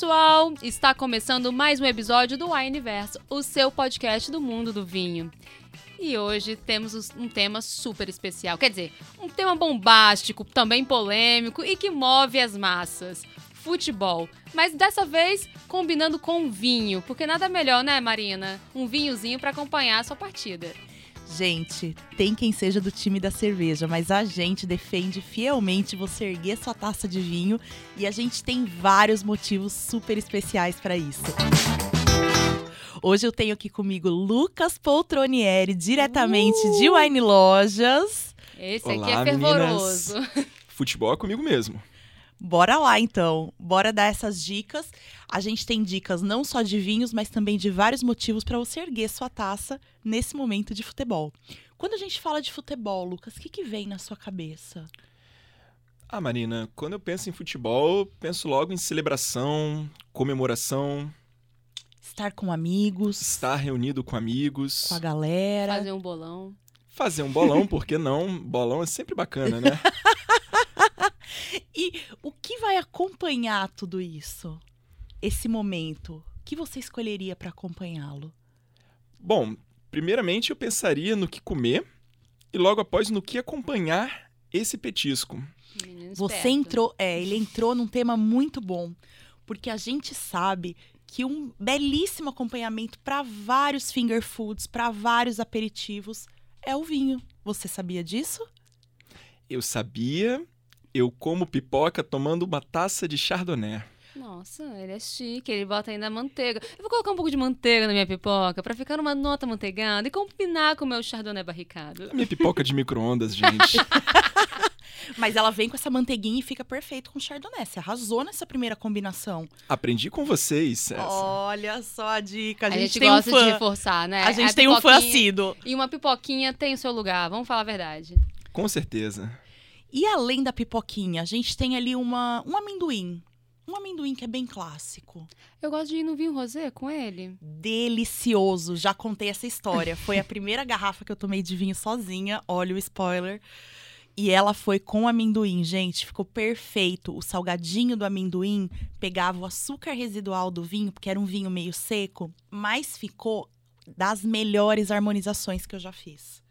pessoal! Está começando mais um episódio do Wineverso, o seu podcast do mundo do vinho. E hoje temos um tema super especial, quer dizer, um tema bombástico, também polêmico e que move as massas. Futebol. Mas dessa vez combinando com vinho, porque nada melhor, né, Marina? Um vinhozinho para acompanhar a sua partida. Gente, tem quem seja do time da cerveja, mas a gente defende fielmente você erguer sua taça de vinho e a gente tem vários motivos super especiais para isso. Hoje eu tenho aqui comigo Lucas Poltronieri, diretamente uh! de Wine Lojas. Esse Olá, aqui é fervoroso. Meninas. Futebol é comigo mesmo. Bora lá então, bora dar essas dicas. A gente tem dicas não só de vinhos, mas também de vários motivos para você erguer sua taça nesse momento de futebol. Quando a gente fala de futebol, Lucas, o que, que vem na sua cabeça? Ah, Marina, quando eu penso em futebol, penso logo em celebração, comemoração. Estar com amigos. Estar reunido com amigos. Com a galera. Fazer um bolão. Fazer um bolão, por que não? Bolão é sempre bacana, né? Vai acompanhar tudo isso? Esse momento? O que você escolheria para acompanhá-lo? Bom, primeiramente eu pensaria no que comer e logo após no que acompanhar esse petisco. Você entrou, é, ele entrou num tema muito bom, porque a gente sabe que um belíssimo acompanhamento para vários finger foods, para vários aperitivos, é o vinho. Você sabia disso? Eu sabia eu como pipoca tomando uma taça de chardonnay. Nossa, ele é chique, ele bota ainda manteiga. Eu vou colocar um pouco de manteiga na minha pipoca para ficar numa nota manteigada e combinar com o meu chardonnay barricado. A minha pipoca de micro-ondas, gente. Mas ela vem com essa manteiguinha e fica perfeito com o chardonnay. Você arrasou nessa primeira combinação. Aprendi com vocês. Essa. Olha só a dica. A, a gente, gente tem gosta um fã. de reforçar, né? A gente a tem um fã assíduo. E uma pipoquinha tem o seu lugar, vamos falar a verdade. Com certeza. E além da pipoquinha, a gente tem ali uma, um amendoim. Um amendoim que é bem clássico. Eu gosto de ir no vinho rosé com ele. Delicioso. Já contei essa história. Foi a primeira garrafa que eu tomei de vinho sozinha. Olha o spoiler. E ela foi com amendoim, gente. Ficou perfeito. O salgadinho do amendoim pegava o açúcar residual do vinho, porque era um vinho meio seco, mas ficou das melhores harmonizações que eu já fiz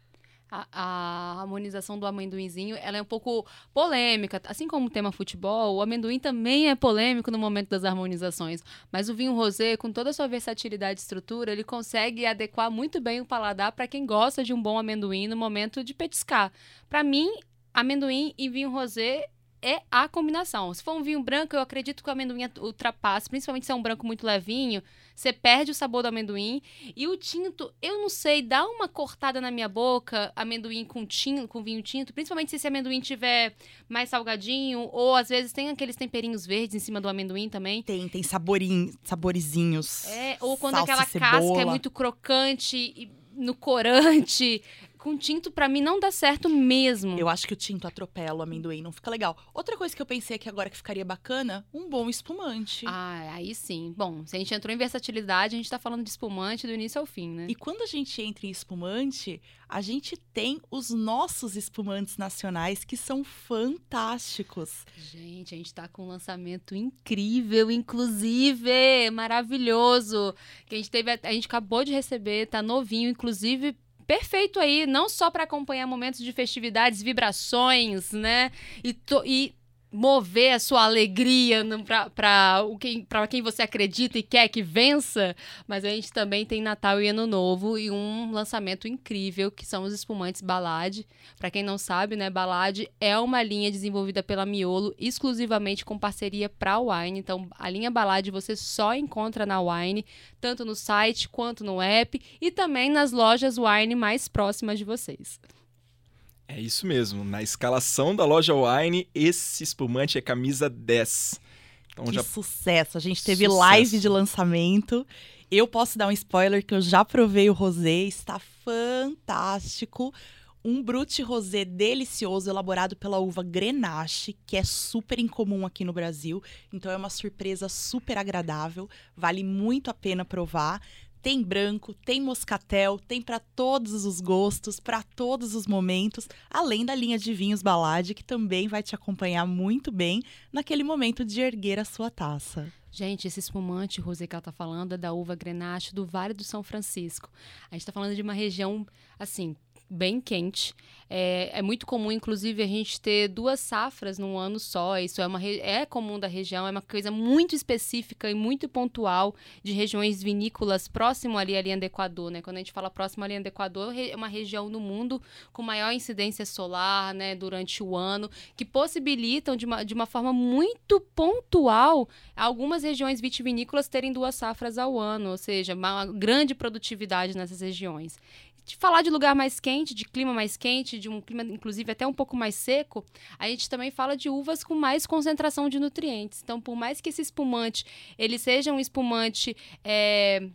a, a, harmonização do amendoinzinho ela é um pouco polêmica. Assim como o tema futebol, o amendoim também é polêmico no momento das harmonizações. Mas o vinho rosé, com toda a sua versatilidade e estrutura, ele consegue adequar muito bem o paladar para quem gosta de um bom amendoim no momento de petiscar. Para mim, amendoim e vinho rosé é a combinação. Se for um vinho branco, eu acredito que o amendoim ultrapassa, principalmente se é um branco muito levinho, você perde o sabor do amendoim. E o tinto, eu não sei, dá uma cortada na minha boca, amendoim com tinto, com vinho tinto, principalmente se esse amendoim tiver mais salgadinho, ou às vezes tem aqueles temperinhos verdes em cima do amendoim também. Tem, tem saborinho, saborizinhos. É, ou quando aquela casca é muito crocante e no corante com tinto, para mim, não dá certo mesmo. Eu acho que o tinto atropela o amendoim, não fica legal. Outra coisa que eu pensei aqui agora que ficaria bacana, um bom espumante. Ah, aí sim. Bom, se a gente entrou em versatilidade, a gente tá falando de espumante do início ao fim, né? E quando a gente entra em espumante, a gente tem os nossos espumantes nacionais que são fantásticos. Gente, a gente tá com um lançamento incrível, inclusive, maravilhoso. Que a gente teve, a gente acabou de receber, tá novinho, inclusive perfeito aí, não só para acompanhar momentos de festividades, vibrações, né? E, to, e mover a sua alegria para quem, quem você acredita e quer que vença, mas a gente também tem Natal e Ano Novo e um lançamento incrível que são os espumantes Balade. Para quem não sabe, né, Balade é uma linha desenvolvida pela Miolo exclusivamente com parceria para Wine. Então, a linha Balade você só encontra na Wine, tanto no site quanto no app e também nas lojas Wine mais próximas de vocês. É isso mesmo. Na escalação da loja Wine, esse espumante é camisa 10. Então, que já... sucesso! A gente teve sucesso. live de lançamento. Eu posso dar um spoiler que eu já provei o rosé, está fantástico. Um brute rosé delicioso, elaborado pela uva Grenache, que é super incomum aqui no Brasil. Então é uma surpresa super agradável, vale muito a pena provar. Tem branco, tem moscatel, tem para todos os gostos, para todos os momentos, além da linha de vinhos Balade, que também vai te acompanhar muito bem naquele momento de erguer a sua taça. Gente, esse espumante, Rosé, que ela tá falando, é da uva Grenache do Vale do São Francisco. A gente tá falando de uma região, assim, bem quente. É, é, muito comum, inclusive, a gente ter duas safras num ano só. Isso é, uma, é comum da região, é uma coisa muito específica e muito pontual de regiões vinícolas próximo ali à linha do Equador. Né? Quando a gente fala próximo à linha do Equador, é uma região no mundo com maior incidência solar né, durante o ano, que possibilitam de uma, de uma forma muito pontual algumas regiões vitivinícolas terem duas safras ao ano, ou seja, uma grande produtividade nessas regiões de falar de lugar mais quente, de clima mais quente, de um clima inclusive até um pouco mais seco, a gente também fala de uvas com mais concentração de nutrientes. Então, por mais que esse espumante ele seja um espumante é,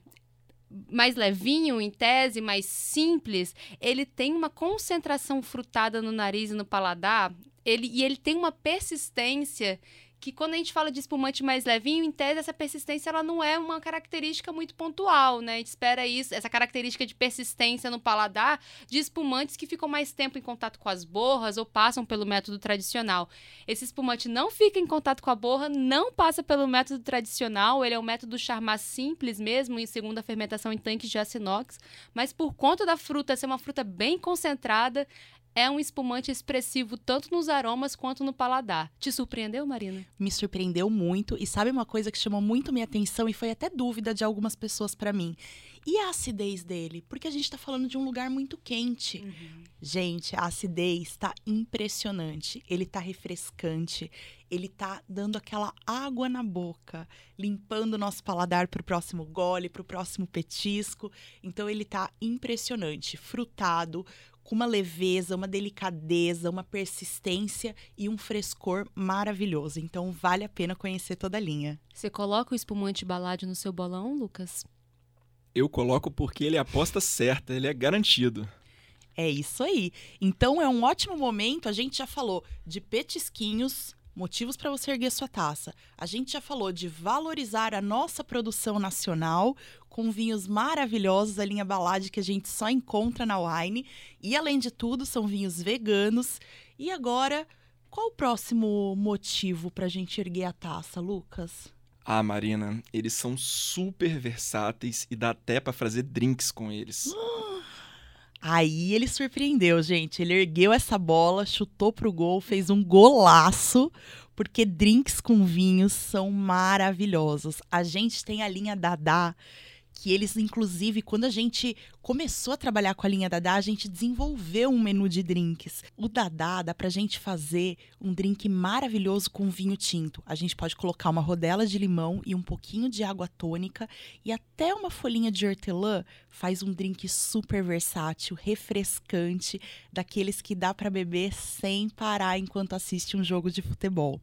mais levinho, em tese, mais simples, ele tem uma concentração frutada no nariz e no paladar, ele, e ele tem uma persistência que quando a gente fala de espumante mais levinho, em tese essa persistência ela não é uma característica muito pontual, né? A gente espera isso, essa característica de persistência no paladar de espumantes que ficam mais tempo em contato com as borras ou passam pelo método tradicional. Esse espumante não fica em contato com a borra, não passa pelo método tradicional, ele é um método charmar simples mesmo, em segunda fermentação em tanques de aço inox, mas por conta da fruta ser uma fruta bem concentrada, é um espumante expressivo tanto nos aromas quanto no paladar. Te surpreendeu, Marina? Me surpreendeu muito e sabe uma coisa que chamou muito minha atenção e foi até dúvida de algumas pessoas para mim. E a acidez dele? Porque a gente está falando de um lugar muito quente. Uhum. Gente, a acidez está impressionante. Ele está refrescante. Ele está dando aquela água na boca, limpando o nosso paladar para o próximo gole, para o próximo petisco. Então ele está impressionante, frutado, com uma leveza, uma delicadeza, uma persistência e um frescor maravilhoso. Então vale a pena conhecer toda a linha. Você coloca o espumante balade no seu bolão, Lucas? Eu coloco porque ele é aposta certa, ele é garantido. É isso aí. Então é um ótimo momento, a gente já falou de petisquinhos, motivos para você erguer sua taça. A gente já falou de valorizar a nossa produção nacional com vinhos maravilhosos, a linha Balade que a gente só encontra na Wine. E além de tudo, são vinhos veganos. E agora, qual o próximo motivo para a gente erguer a taça, Lucas? Ah, Marina, eles são super versáteis e dá até para fazer drinks com eles. Aí ele surpreendeu, gente. Ele ergueu essa bola, chutou pro gol, fez um golaço, porque drinks com vinhos são maravilhosos. A gente tem a linha Dadá, que eles, inclusive, quando a gente começou a trabalhar com a linha Dadá, a gente desenvolveu um menu de drinks. O Dadá dá pra gente fazer um drink maravilhoso com vinho tinto. A gente pode colocar uma rodela de limão e um pouquinho de água tônica e até uma folhinha de hortelã faz um drink super versátil, refrescante, daqueles que dá para beber sem parar enquanto assiste um jogo de futebol.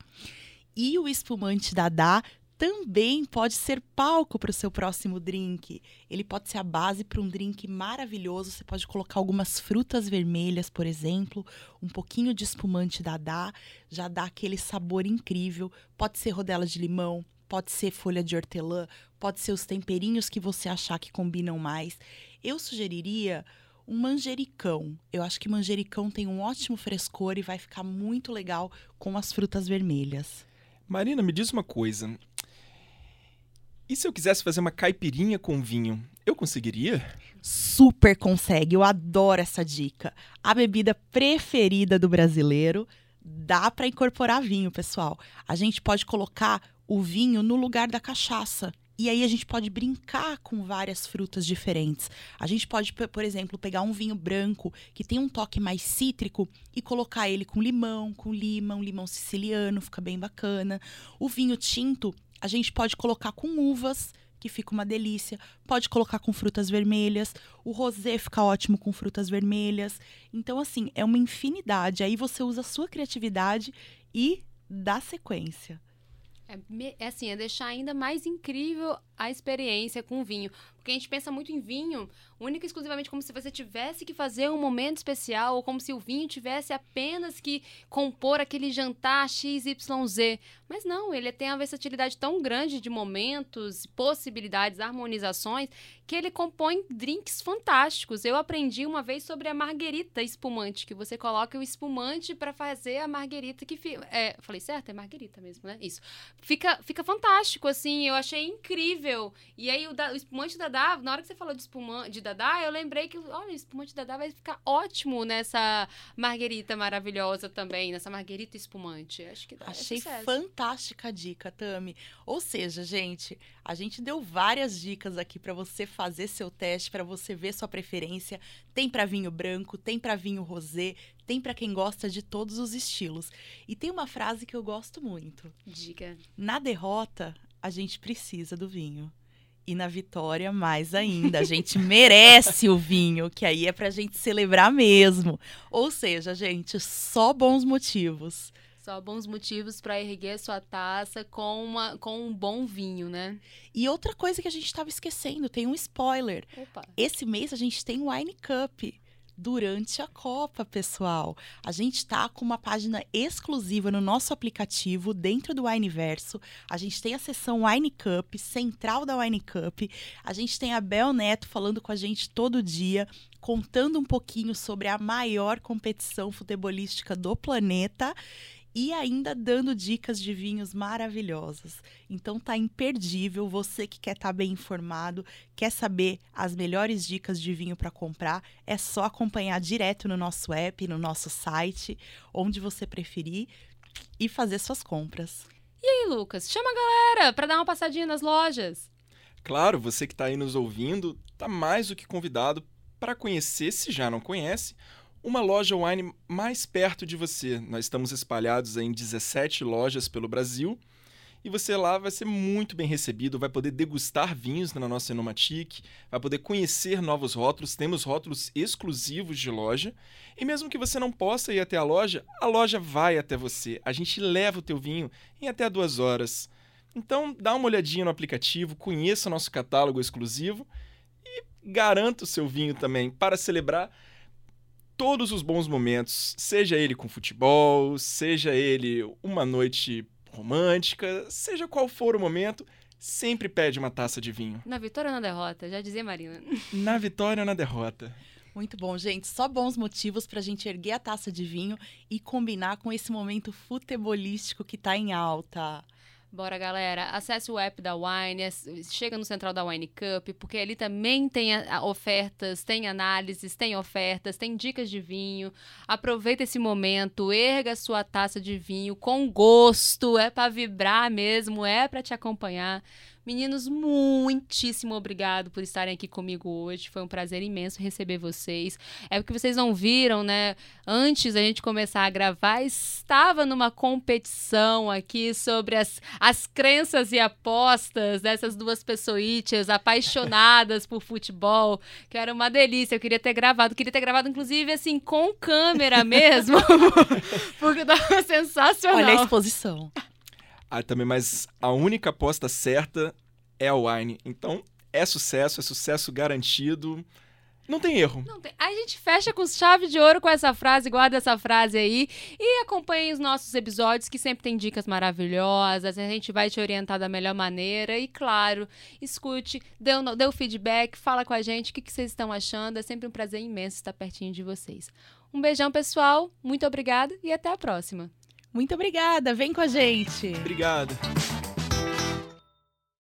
E o espumante Dadá também pode ser palco para o seu próximo drink. Ele pode ser a base para um drink maravilhoso. Você pode colocar algumas frutas vermelhas, por exemplo, um pouquinho de espumante dadá, já dá aquele sabor incrível. Pode ser rodela de limão, pode ser folha de hortelã, pode ser os temperinhos que você achar que combinam mais. Eu sugeriria um manjericão. Eu acho que manjericão tem um ótimo frescor e vai ficar muito legal com as frutas vermelhas. Marina, me diz uma coisa. E se eu quisesse fazer uma caipirinha com vinho, eu conseguiria? Super consegue, eu adoro essa dica. A bebida preferida do brasileiro, dá para incorporar vinho, pessoal. A gente pode colocar o vinho no lugar da cachaça. E aí a gente pode brincar com várias frutas diferentes. A gente pode, por exemplo, pegar um vinho branco que tem um toque mais cítrico e colocar ele com limão, com lima, um limão siciliano, fica bem bacana. O vinho tinto a gente pode colocar com uvas, que fica uma delícia. Pode colocar com frutas vermelhas. O rosé fica ótimo com frutas vermelhas. Então, assim, é uma infinidade. Aí você usa a sua criatividade e dá sequência. É, é, assim, é deixar ainda mais incrível a experiência com vinho. Porque a gente pensa muito em vinho, única e exclusivamente como se você tivesse que fazer um momento especial, ou como se o vinho tivesse apenas que compor aquele jantar XYZ. Mas não, ele tem uma versatilidade tão grande de momentos, possibilidades, harmonizações, que ele compõe drinks fantásticos. Eu aprendi uma vez sobre a marguerita espumante, que você coloca o espumante para fazer a marguerita que fica. É, falei certo? É marguerita mesmo, né? Isso. Fica, fica fantástico, assim, eu achei incrível. E aí o, da, o espumante da Dadá, na hora que você falou de espumante de Dadá, eu lembrei que, olha, espumante Dadá vai ficar ótimo nessa marguerita maravilhosa também, nessa marguerita espumante. Acho que Achei é fantástica a dica, Tami. Ou seja, gente, a gente deu várias dicas aqui para você fazer seu teste, para você ver sua preferência. Tem para vinho branco, tem para vinho rosé, tem para quem gosta de todos os estilos. E tem uma frase que eu gosto muito. Diga. Na derrota, a gente precisa do vinho. E na vitória, mais ainda. A gente merece o vinho, que aí é pra gente celebrar mesmo. Ou seja, gente, só bons motivos. Só bons motivos para erguer sua taça com, uma, com um bom vinho, né? E outra coisa que a gente estava esquecendo, tem um spoiler. Opa. Esse mês a gente tem o Wine Cup durante a Copa, pessoal. A gente está com uma página exclusiva no nosso aplicativo dentro do Wineverso. A gente tem a seção Wine Cup, central da Wine Cup. A gente tem a Bel Neto falando com a gente todo dia, contando um pouquinho sobre a maior competição futebolística do planeta e ainda dando dicas de vinhos maravilhosas. Então tá imperdível, você que quer estar tá bem informado, quer saber as melhores dicas de vinho para comprar, é só acompanhar direto no nosso app, no nosso site, onde você preferir e fazer suas compras. E aí, Lucas, chama a galera para dar uma passadinha nas lojas. Claro, você que está aí nos ouvindo, tá mais do que convidado para conhecer, se já não conhece, uma loja wine mais perto de você. Nós estamos espalhados em 17 lojas pelo Brasil e você lá vai ser muito bem recebido, vai poder degustar vinhos na nossa Enomatic, vai poder conhecer novos rótulos, temos rótulos exclusivos de loja, e mesmo que você não possa ir até a loja, a loja vai até você. A gente leva o teu vinho em até duas horas. Então, dá uma olhadinha no aplicativo, conheça o nosso catálogo exclusivo e garanta o seu vinho também para celebrar todos os bons momentos, seja ele com futebol, seja ele uma noite romântica, seja qual for o momento, sempre pede uma taça de vinho. Na vitória ou na derrota, já dizia Marina. Na vitória ou na derrota. Muito bom, gente. Só bons motivos para a gente erguer a taça de vinho e combinar com esse momento futebolístico que está em alta. Bora, galera. Acesse o app da Wine, chega no central da Wine Cup, porque ali também tem ofertas, tem análises, tem ofertas, tem dicas de vinho. Aproveita esse momento, erga sua taça de vinho com gosto, é para vibrar mesmo, é para te acompanhar. Meninos, muitíssimo obrigado por estarem aqui comigo hoje. Foi um prazer imenso receber vocês. É porque vocês não viram, né? Antes da gente começar a gravar, estava numa competição aqui sobre as, as crenças e apostas dessas duas pessoites apaixonadas por futebol, que era uma delícia. Eu queria ter gravado, queria ter gravado, inclusive, assim, com câmera mesmo, porque tava sensacional. Olha a exposição. Ah, também, mas a única aposta certa é a Wine. Então, é sucesso, é sucesso garantido. Não tem erro. Não tem. A gente fecha com chave de ouro com essa frase, guarda essa frase aí. E acompanhe os nossos episódios, que sempre tem dicas maravilhosas. A gente vai te orientar da melhor maneira. E, claro, escute, dê o, dê o feedback, fala com a gente o que, que vocês estão achando. É sempre um prazer imenso estar pertinho de vocês. Um beijão, pessoal. Muito obrigada e até a próxima. Muito obrigada, vem com a gente. Obrigado.